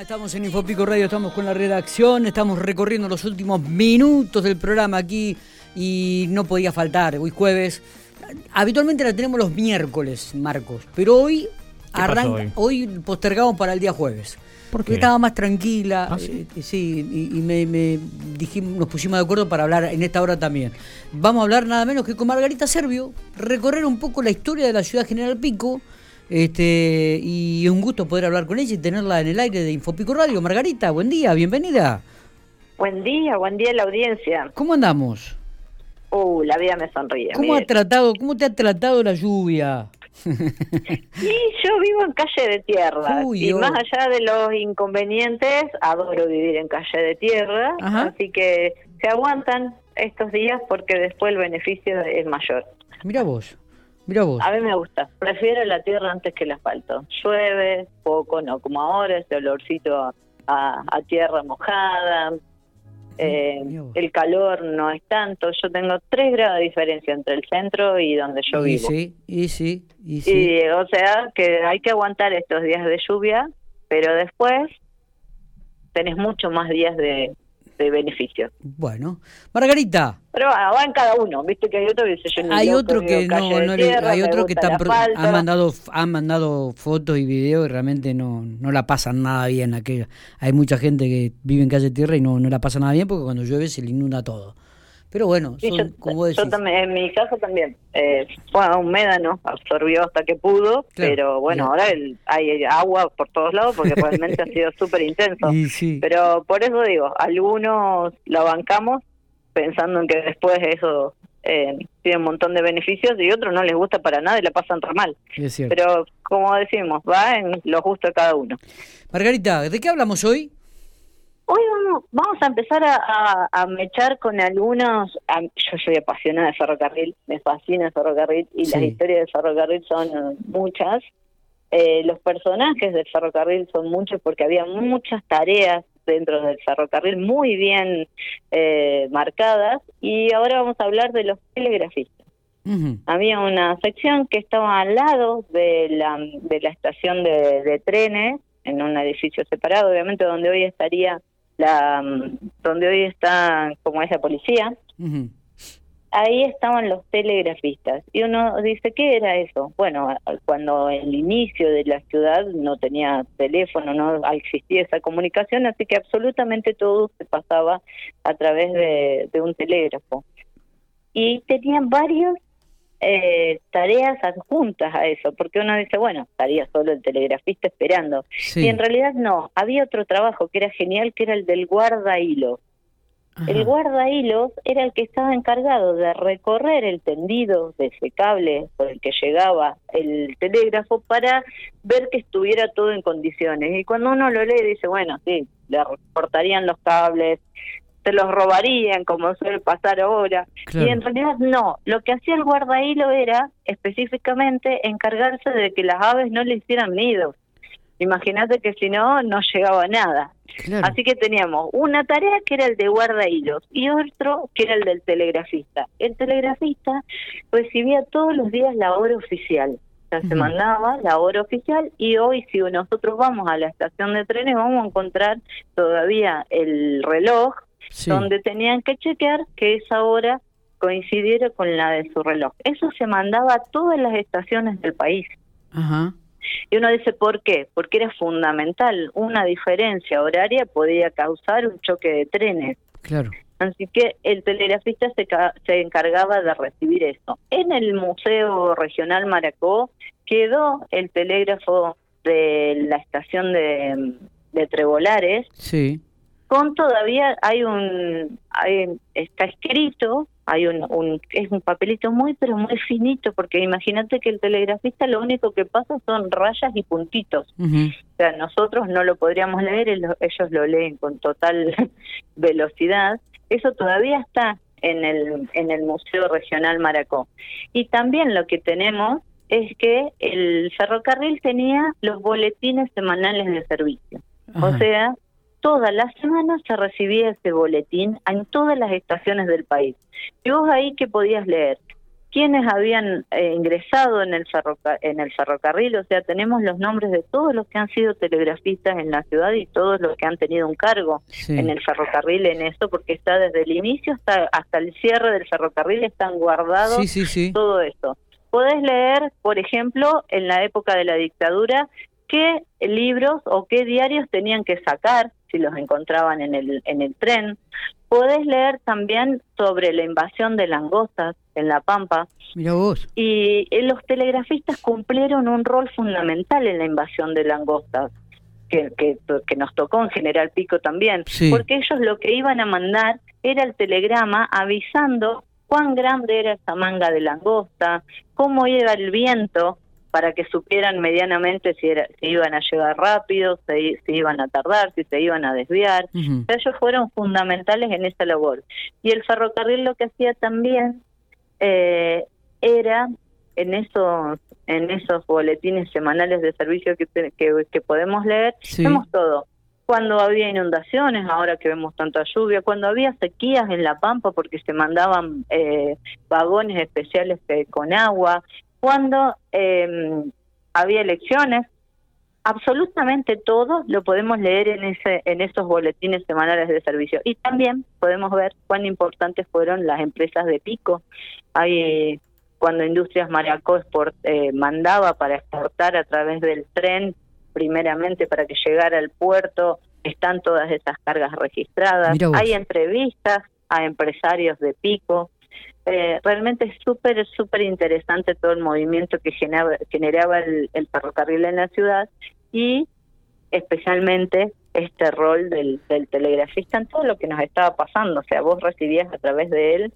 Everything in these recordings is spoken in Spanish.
Estamos en Infopico Radio, estamos con la redacción, estamos recorriendo los últimos minutos del programa aquí y no podía faltar, hoy jueves. Habitualmente la tenemos los miércoles, Marcos, pero hoy arranca, hoy? postergamos para el día jueves. Porque estaba más tranquila, ¿Ah, sí? Eh, y, me, dijimos, nos pusimos de acuerdo para hablar en esta hora también. Vamos a hablar nada menos que con Margarita Servio, recorrer un poco la historia de la ciudad General Pico, este, y un gusto poder hablar con ella y tenerla en el aire de Infopico Radio. Margarita, buen día, bienvenida. Buen día, buen día a la audiencia. ¿Cómo andamos? Uh, la vida me sonríe. ¿Cómo ha tratado, cómo te ha tratado la lluvia? y yo vivo en calle de tierra y más allá de los inconvenientes, adoro vivir en calle de tierra, así que se aguantan estos días porque después el beneficio es mayor. Mira vos. A mí me gusta. Prefiero la tierra antes que el asfalto. Llueve poco, no como ahora, ese olorcito a, tierra mojada. Eh, el calor no es tanto. Yo tengo tres grados de diferencia entre el centro y donde yo vivo. Sí, y sí, y sí. Y, o sea que hay que aguantar estos días de lluvia, pero después tenés mucho más días de, de beneficio. Bueno, Margarita. Pero va en cada uno, viste que hay otro que se Hay otro que no, no hay otro que están, han mandado han mandado fotos y videos y realmente no no la pasan nada bien aquella. Hay mucha gente que vive en calle tierra y no no la pasa nada bien porque cuando llueve se le inunda todo. Pero bueno, yo, también, en mi caso también. Eh, bueno, un médano absorbió hasta que pudo, pero bueno, ahora hay agua por todos lados porque realmente ha sido súper intenso. Pero por eso digo, algunos lo bancamos pensando en que después eso eh, tiene un montón de beneficios y otros no les gusta para nada y la pasan re mal. Pero como decimos, va en lo justo de cada uno. Margarita, ¿de qué hablamos hoy? Hoy vamos, a empezar a, mechar con algunos. yo soy apasionada de ferrocarril, me fascina el ferrocarril y las historias del ferrocarril son muchas. Eh, los personajes del ferrocarril son muchos porque había muchas tareas dentro del ferrocarril muy bien eh, marcadas y ahora vamos a hablar de los telegrafistas. Había una sección que estaba al lado de la, de la estación de, de trenes, en un edificio separado, obviamente donde hoy estaría la donde hoy está como es la policía ahí estaban los telegrafistas. Y uno dice qué era eso bueno cuando el inicio de la ciudad no tenía teléfono no existía esa comunicación así que absolutamente todo se pasaba a través de, de un telégrafo. Y tenían varios eh, tareas adjuntas a eso, porque uno dice, bueno, estaría solo el telegrafista esperando. Y en realidad no, había otro trabajo que era genial, que era el del guarda hilos. El guarda hilos era el que estaba encargado de recorrer el tendido de ese cable por el que llegaba el telégrafo para ver que estuviera todo en condiciones. Y cuando uno lo lee dice, bueno, sí, le cortarían los cables, se los robarían, como suele pasar ahora. Y en realidad no, lo que hacía el guardahilo era específicamente encargarse de que las aves no le hicieran nidos. Imagínate que si no, no llegaba nada. Así que teníamos una tarea que era el de guardahilos y otro que era el del telegrafista. El telegrafista recibía todos los días la hora oficial. O sea, se mandaba la hora oficial y hoy si nosotros vamos a la estación de trenes vamos a encontrar todavía el reloj donde tenían que chequear que esa hora coincidiera con la de su reloj. Eso se mandaba a todas las estaciones del país. Y uno dice, ¿por qué? Porque era fundamental. Una diferencia horaria podía causar un choque de trenes. Claro. Así que el telegrafista se, se encargaba de recibir eso. En el Museo Regional Maracó quedó el telégrafo de la estación de, de Trebolares. Sí con todavía hay un está escrito hay un, es un papelito muy pero muy finito porque imagínate que el telegrafista lo único que pasa son rayas y puntitos. O sea nosotros no lo podríamos leer ellos lo leen con total velocidad. Eso todavía está en el en el museo regional Maracó. Y también lo que tenemos es que el ferrocarril tenía los boletines semanales de servicio. O sea todas las semanas se recibía ese boletín en todas las estaciones del país. Y vos ahí que podías leer quienes habían eh, ingresado en el, en el ferrocarril, o sea, tenemos los nombres de todos los que han sido telegrafistas en la ciudad y todos los que han tenido un cargo en el ferrocarril en eso, porque está desde el inicio hasta, hasta el cierre del ferrocarril, están guardados todo esto. Podés leer, por ejemplo, en la época de la dictadura, qué libros o qué diarios tenían que sacar si los encontraban en el, en el tren. Podés leer también sobre la invasión de langostas en La Pampa. Mira vos. Y eh, los telegrafistas cumplieron un rol fundamental en la invasión de langostas. Que, que, que nos tocó en General Pico también, porque ellos lo que iban a mandar era el telegrama avisando cuán grande era esa manga de langosta, cómo iba el viento, para que supieran medianamente si, era, si iban a llegar rápido, si, iban a tardar, si se iban a desviar. Ellos fueron fundamentales en esa labor. Y el ferrocarril lo que hacía también eh, era en esos en esos boletines semanales de servicio que, que, podemos leer, vemos todo. Cuando había inundaciones, ahora que vemos tanta lluvia, cuando había sequías en La Pampa porque se mandaban eh, vagones especiales eh, con agua, cuando eh, había elecciones, absolutamente todo lo podemos leer en ese en esos boletines semanales de servicio. Y también podemos ver cuán importantes fueron las empresas de pico. Hay cuando Industrias Maracó eh, mandaba para exportar a través del tren primeramente para que llegara al puerto están todas esas cargas registradas. Hay entrevistas a empresarios de pico eh, realmente es súper, súper interesante todo el movimiento que generaba, generaba el, ferrocarril en la ciudad y especialmente este rol del, del telegrafista en todo lo que nos estaba pasando. O sea, vos recibías a través de él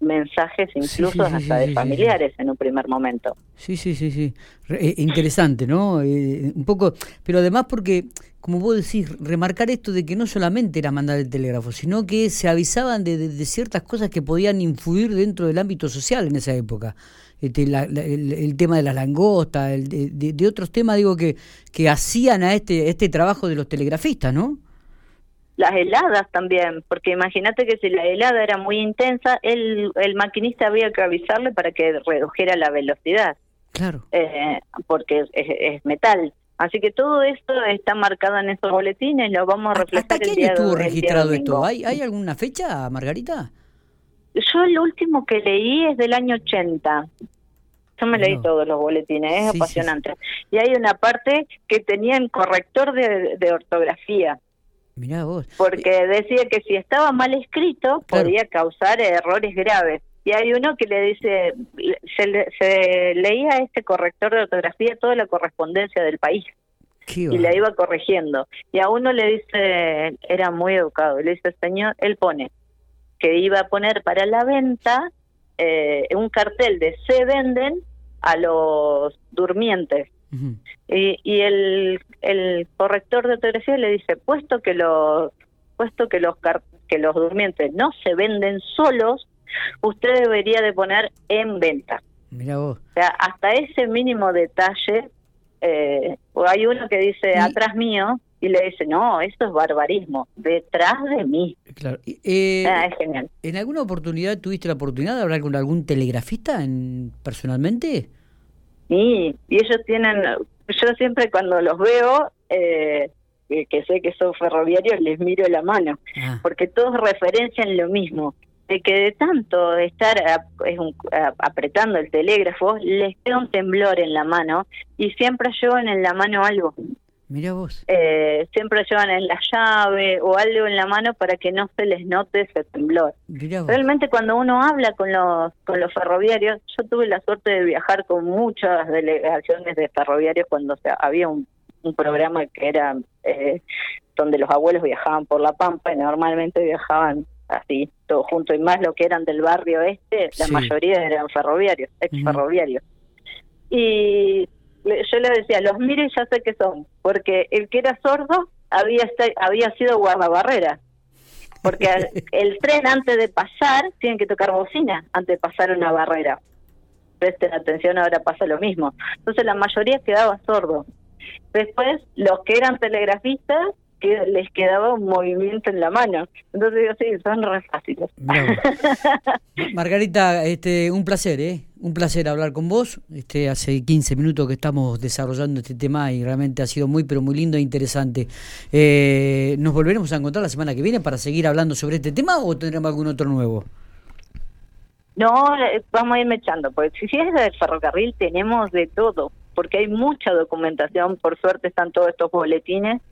mensajes incluso hasta de familiares en un primer momento. Sí, sí, sí, sí. Eh, interesante, ¿no? Eh, un poco, pero además porque, como vos decís, remarcar esto de que no solamente era mandar el telégrafo, sino que se avisaban de, ciertas cosas que podían influir dentro del ámbito social en esa época. Este, el, tema de las langostas, de, de, otros temas, digo, que, que hacían a este, este trabajo de los telegrafistas, ¿no? las heladas también, porque imagínate que si la helada era muy intensa, el, el maquinista había que avisarle para que redujera la velocidad. Claro. Eh, porque es, metal. Así que todo esto está marcado en esos boletines, lo vamos a reflejar ¿Hasta el día estuvo registrado esto? ¿Hay, ¿Hay alguna fecha, Margarita? Yo el último que leí es del año 80. Yo me leí todos los boletines, es apasionante. Y hay una parte que tenía en corrector de ortografía. Porque decía que si estaba mal escrito podía causar errores graves. Y hay uno que le dice, se, leía este corrector de ortografía toda la correspondencia del país. y la iba corrigiendo. Y a uno le dice, era muy educado, le dice, señor, él pone que iba a poner para la venta eh, un cartel de se venden a los durmientes y, el, el corrector de ortografía le dice, puesto que los puesto que los que los durmientes no se venden solos, usted debería de poner en venta. Mira vos. O sea, hasta ese mínimo detalle, eh, hay uno que dice atrás mío y le dice, no, esto es barbarismo, detrás de mí. Claro. Eh, ah, es genial. ¿En alguna oportunidad tuviste la oportunidad de hablar con algún telegrafista en, personalmente? Sí, y ellos tienen, yo siempre cuando los veo, eh, que sé que son ferroviarios, les miro la mano, ah. porque todos referencian lo mismo, de que de tanto estar apretando el telégrafo, les queda un temblor en la mano y siempre llevan en la mano algo. Mira vos. Eh, siempre llevan en la llave o algo en la mano para que no se les note ese temblor. Realmente cuando uno habla con los con los ferroviarios, yo tuve la suerte de viajar con muchas delegaciones de ferroviarios cuando había un, programa que era eh, donde los abuelos viajaban por la Pampa y normalmente viajaban así, todos juntos, y más lo que eran del barrio este, la mayoría eran ferroviarios, ex ferroviarios. Y yo le decía, los mire y ya sé que son, porque el que era sordo había, había sido guardabarrera. Porque el tren antes de pasar tiene que tocar bocina antes de pasar una barrera. Presten atención, ahora pasa lo mismo. Entonces la mayoría quedaba sordo. Después, los que eran telegrafistas que les quedaba un movimiento en la mano. Entonces digo, sí, son re fáciles. Margarita, este, un placer, ¿eh? Un placer hablar con vos. Este, hace 15 minutos que estamos desarrollando este tema y realmente ha sido muy, pero muy lindo e interesante. Eh, ¿Nos volveremos a encontrar la semana que viene para seguir hablando sobre este tema o tendremos algún otro nuevo? No, eh, vamos a ir echando, porque si es del ferrocarril tenemos de todo porque hay mucha documentación, por suerte están todos estos boletines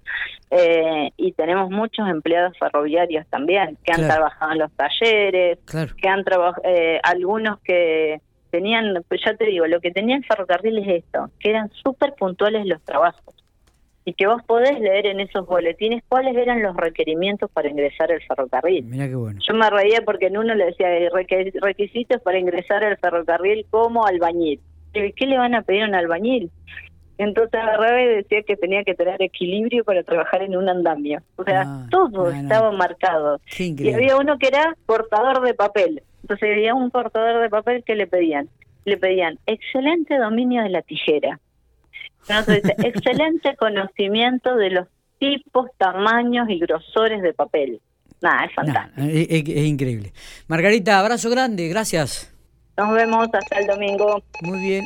eh, y tenemos muchos empleados ferroviarios también que han trabajado en los talleres, que han trabajado, eh, algunos que tenían, pues ya te digo, lo que tenía el ferrocarril es esto, que eran súper puntuales los trabajos y que vos podés leer en esos boletines cuáles eran los requerimientos para ingresar al ferrocarril. Mira qué bueno. Yo me reía porque en uno le decía requisitos para ingresar al ferrocarril como albañil. ¿qué le van a pedir a un albañil? Entonces agarraba y decía que tenía que tener equilibrio para trabajar en un andamio. O sea, ah, todo estaba marcado. y había uno que era cortador de papel. Entonces había un cortador de papel que le pedían. Le pedían excelente dominio de la tijera. Excelente conocimiento de los tipos, tamaños y grosores de papel. Nada, es fantástico. es increíble. Margarita, abrazo grande, gracias. Nos vemos hasta el domingo. Muy bien.